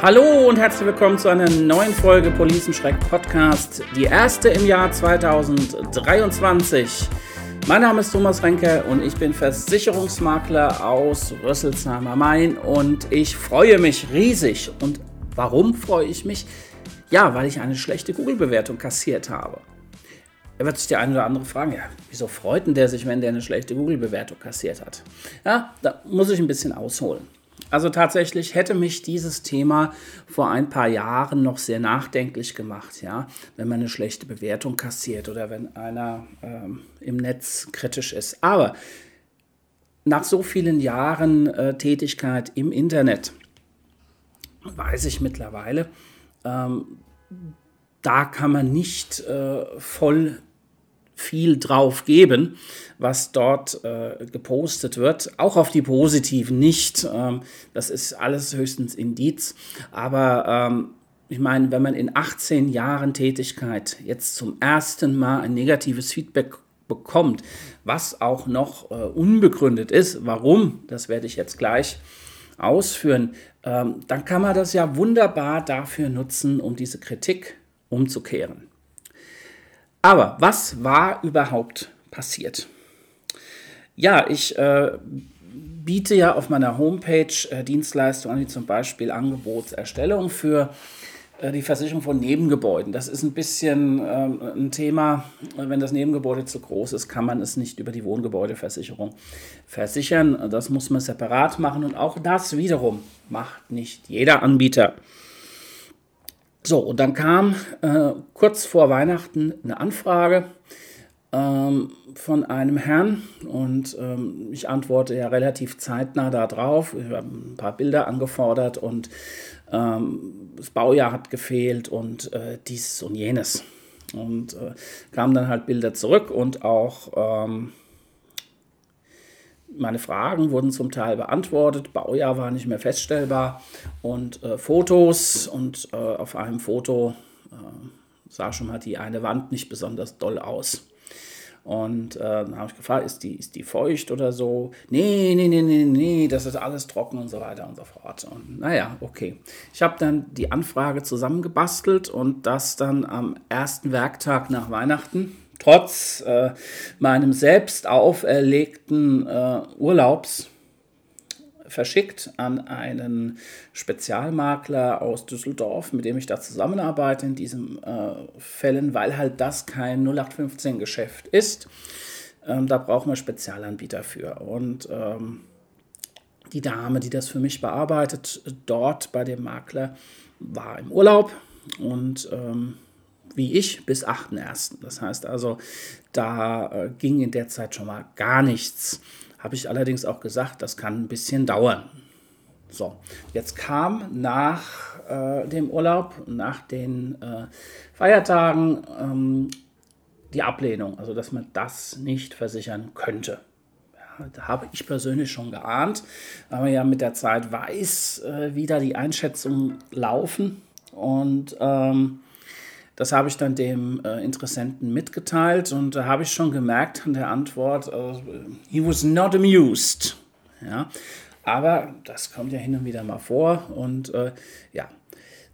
Hallo und herzlich willkommen zu einer neuen Folge Policenschreck Podcast, die erste im Jahr 2023. Mein Name ist Thomas Renke und ich bin Versicherungsmakler aus Rüsselsheim am Main und ich freue mich riesig. Und warum freue ich mich? Ja, weil ich eine schlechte Google-Bewertung kassiert habe. Da wird sich der eine oder andere fragen, ja, wieso freut denn der sich, wenn der eine schlechte Google-Bewertung kassiert hat? Ja, da muss ich ein bisschen ausholen. Also tatsächlich hätte mich dieses Thema vor ein paar Jahren noch sehr nachdenklich gemacht, ja, wenn man eine schlechte Bewertung kassiert oder wenn einer ähm, im Netz kritisch ist. Aber nach so vielen Jahren äh, Tätigkeit im Internet weiß ich mittlerweile, ähm, da kann man nicht äh, voll viel drauf geben, was dort äh, gepostet wird. Auch auf die positiven nicht. Ähm, das ist alles höchstens Indiz. Aber ähm, ich meine, wenn man in 18 Jahren Tätigkeit jetzt zum ersten Mal ein negatives Feedback bekommt, was auch noch äh, unbegründet ist, warum, das werde ich jetzt gleich ausführen, ähm, dann kann man das ja wunderbar dafür nutzen, um diese Kritik umzukehren. Aber was war überhaupt passiert? Ja, ich äh, biete ja auf meiner Homepage äh, Dienstleistungen wie zum Beispiel Angebotserstellung für äh, die Versicherung von Nebengebäuden. Das ist ein bisschen ähm, ein Thema, wenn das Nebengebäude zu groß ist, kann man es nicht über die Wohngebäudeversicherung versichern. Das muss man separat machen und auch das wiederum macht nicht jeder Anbieter. So, und dann kam äh, kurz vor Weihnachten eine Anfrage ähm, von einem Herrn und ähm, ich antworte ja relativ zeitnah darauf. Ich habe ein paar Bilder angefordert und ähm, das Baujahr hat gefehlt und äh, dies und jenes. Und äh, kamen dann halt Bilder zurück und auch ähm, meine Fragen wurden zum Teil beantwortet, Baujahr war nicht mehr feststellbar und äh, Fotos und äh, auf einem Foto äh, sah schon mal die eine Wand nicht besonders doll aus. Und äh, dann habe ich gefragt, ist die, ist die feucht oder so? Nee, nee, nee, nee, nee, das ist alles trocken und so weiter und so fort. Und naja, okay. Ich habe dann die Anfrage zusammengebastelt und das dann am ersten Werktag nach Weihnachten trotz äh, meinem selbst auferlegten äh, Urlaubs verschickt an einen Spezialmakler aus Düsseldorf, mit dem ich da zusammenarbeite in diesen äh, Fällen, weil halt das kein 0815-Geschäft ist. Ähm, da braucht man Spezialanbieter für. Und ähm, die Dame, die das für mich bearbeitet, dort bei dem Makler, war im Urlaub und ähm, wie ich bis 8.1. Das heißt also, da äh, ging in der Zeit schon mal gar nichts. Habe ich allerdings auch gesagt, das kann ein bisschen dauern. So, jetzt kam nach äh, dem Urlaub, nach den äh, Feiertagen, ähm, die Ablehnung, also dass man das nicht versichern könnte. Da habe ich persönlich schon geahnt, weil man ja mit der Zeit weiß, äh, wie da die Einschätzungen laufen. Und ähm, das habe ich dann dem äh, Interessenten mitgeteilt und da habe ich schon gemerkt an der Antwort, äh, he was not amused. Ja, aber das kommt ja hin und wieder mal vor und äh, ja,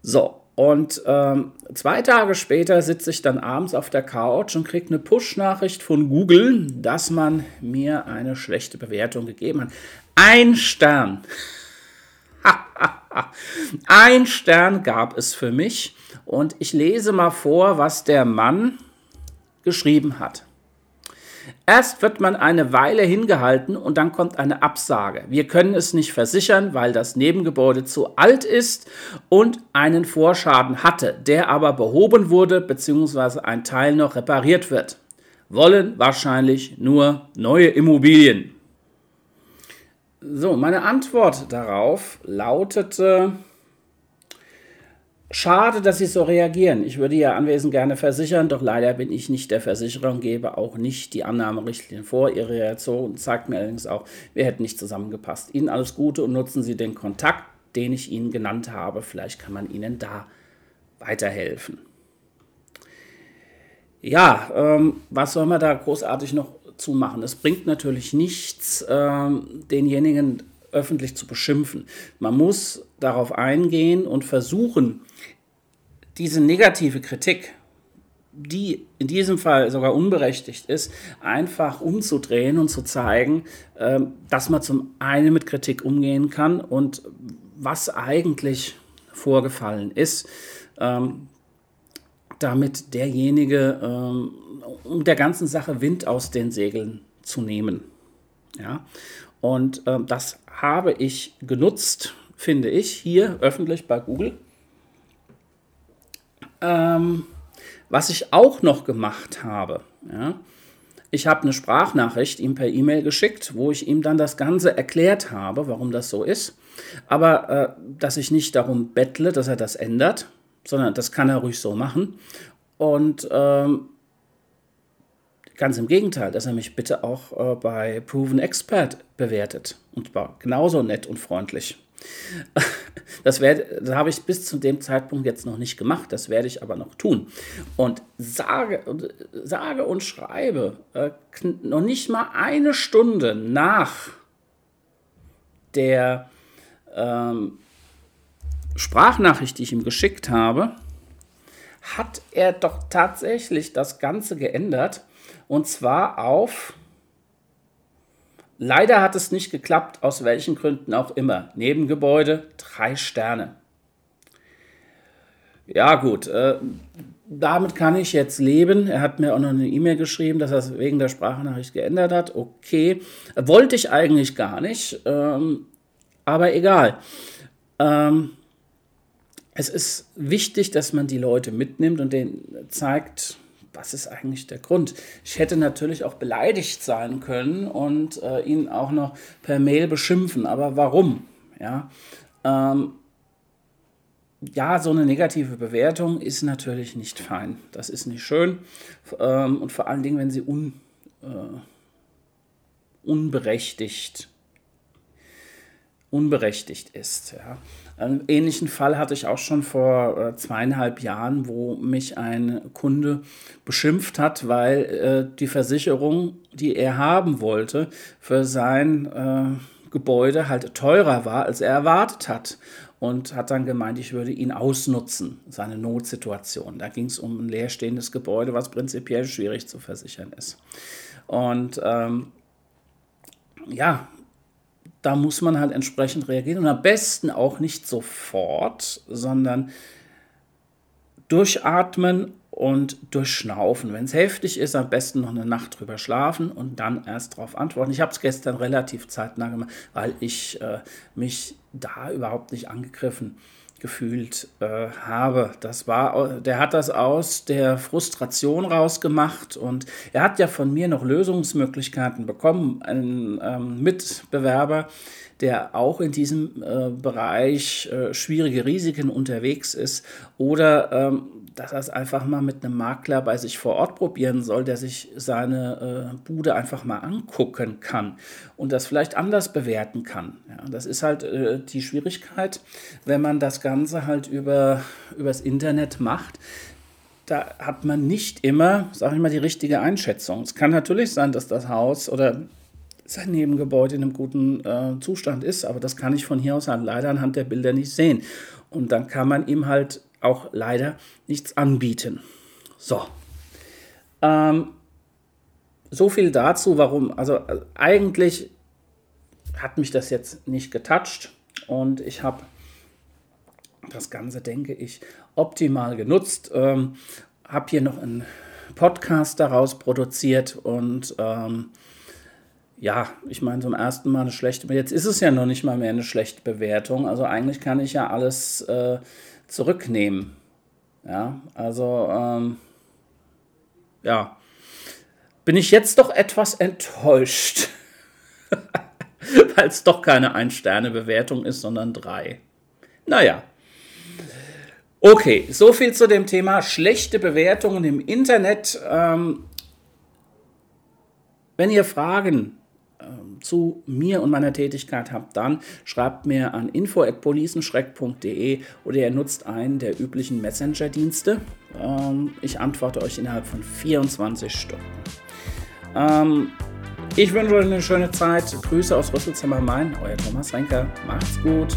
so. Und ähm, zwei Tage später sitze ich dann abends auf der Couch und kriege eine Push-Nachricht von Google, dass man mir eine schlechte Bewertung gegeben hat. Ein Stern. Ein Stern gab es für mich und ich lese mal vor, was der Mann geschrieben hat. Erst wird man eine Weile hingehalten und dann kommt eine Absage. Wir können es nicht versichern, weil das Nebengebäude zu alt ist und einen Vorschaden hatte, der aber behoben wurde bzw. ein Teil noch repariert wird. Wollen wahrscheinlich nur neue Immobilien. So, meine Antwort darauf lautete, Schade, dass Sie so reagieren. Ich würde Ihr Anwesen gerne versichern, doch leider bin ich nicht der Versicherer und gebe auch nicht die Annahmerichtlinien vor. Ihre Reaktion zeigt mir allerdings auch, wir hätten nicht zusammengepasst. Ihnen alles Gute und nutzen Sie den Kontakt, den ich Ihnen genannt habe. Vielleicht kann man Ihnen da weiterhelfen. Ja, ähm, was soll man da großartig noch zu machen? Es bringt natürlich nichts, ähm, denjenigen öffentlich zu beschimpfen. Man muss darauf eingehen und versuchen, diese negative Kritik, die in diesem Fall sogar unberechtigt ist, einfach umzudrehen und zu zeigen, ähm, dass man zum einen mit Kritik umgehen kann und was eigentlich vorgefallen ist, ähm, damit derjenige ähm, um der ganzen Sache Wind aus den Segeln zu nehmen. Ja? Und das habe ich genutzt, finde ich, hier öffentlich bei Google. Ähm, was ich auch noch gemacht habe, ja, ich habe eine Sprachnachricht ihm per E-Mail geschickt, wo ich ihm dann das Ganze erklärt habe, warum das so ist. Aber äh, dass ich nicht darum bettle, dass er das ändert, sondern das kann er ruhig so machen. Und ähm, ganz im Gegenteil, dass er mich bitte auch äh, bei Proven Expert bewertet. Und war genauso nett und freundlich. Das, das habe ich bis zu dem Zeitpunkt jetzt noch nicht gemacht, das werde ich aber noch tun. Und sage, sage und schreibe, äh, noch nicht mal eine Stunde nach der ähm, Sprachnachricht, die ich ihm geschickt habe, hat er doch tatsächlich das Ganze geändert. Und zwar auf Leider hat es nicht geklappt, aus welchen Gründen auch immer. Nebengebäude, drei Sterne. Ja gut, äh, damit kann ich jetzt leben. Er hat mir auch noch eine E-Mail geschrieben, dass er es wegen der Sprachnachricht geändert hat. Okay, wollte ich eigentlich gar nicht, ähm, aber egal. Ähm, es ist wichtig, dass man die Leute mitnimmt und denen zeigt, was ist eigentlich der Grund? Ich hätte natürlich auch beleidigt sein können und äh, ihn auch noch per Mail beschimpfen, aber warum? Ja, ähm, ja, so eine negative Bewertung ist natürlich nicht fein. Das ist nicht schön. Ähm, und vor allen Dingen, wenn sie un, äh, unberechtigt, unberechtigt ist. Ja. Einen ähnlichen Fall hatte ich auch schon vor äh, zweieinhalb Jahren, wo mich ein Kunde beschimpft hat, weil äh, die Versicherung, die er haben wollte, für sein äh, Gebäude halt teurer war, als er erwartet hat. Und hat dann gemeint, ich würde ihn ausnutzen, seine Notsituation. Da ging es um ein leerstehendes Gebäude, was prinzipiell schwierig zu versichern ist. Und ähm, ja, da muss man halt entsprechend reagieren und am besten auch nicht sofort, sondern durchatmen und durchschnaufen. Wenn es heftig ist, am besten noch eine Nacht drüber schlafen und dann erst darauf antworten. Ich habe es gestern relativ zeitnah gemacht, weil ich äh, mich da überhaupt nicht angegriffen habe gefühlt äh, habe. Das war, der hat das aus der Frustration rausgemacht und er hat ja von mir noch Lösungsmöglichkeiten bekommen. Ein ähm, Mitbewerber, der auch in diesem äh, Bereich äh, schwierige Risiken unterwegs ist oder ähm, dass er es einfach mal mit einem Makler bei sich vor Ort probieren soll, der sich seine äh, Bude einfach mal angucken kann und das vielleicht anders bewerten kann. Ja, das ist halt äh, die Schwierigkeit, wenn man das Ganze halt über übers Internet macht. Da hat man nicht immer, sage ich mal, die richtige Einschätzung. Es kann natürlich sein, dass das Haus oder sein Nebengebäude in einem guten äh, Zustand ist, aber das kann ich von hier aus halt leider anhand der Bilder nicht sehen. Und dann kann man ihm halt auch leider nichts anbieten. So. Ähm, so viel dazu, warum. Also äh, eigentlich hat mich das jetzt nicht getoucht und ich habe das Ganze, denke ich, optimal genutzt. Ähm, habe hier noch einen Podcast daraus produziert und ähm, ja, ich meine, zum ersten Mal eine schlechte, jetzt ist es ja noch nicht mal mehr eine schlechte Bewertung. Also eigentlich kann ich ja alles äh, zurücknehmen. Ja, also, ähm, ja, bin ich jetzt doch etwas enttäuscht, weil es doch keine Ein-Sterne-Bewertung ist, sondern drei. Naja. Okay, so viel zu dem Thema schlechte Bewertungen im Internet. Ähm, wenn ihr Fragen ähm, zu mir und meiner Tätigkeit habt, dann schreibt mir an info.policenschreck.de oder ihr nutzt einen der üblichen Messenger-Dienste. Ähm, ich antworte euch innerhalb von 24 Stunden. Ähm, Ich wünsche euch eine schöne Zeit. Grüße aus Rüsselsheim am Main. Euer Thomas Renker. Macht's gut.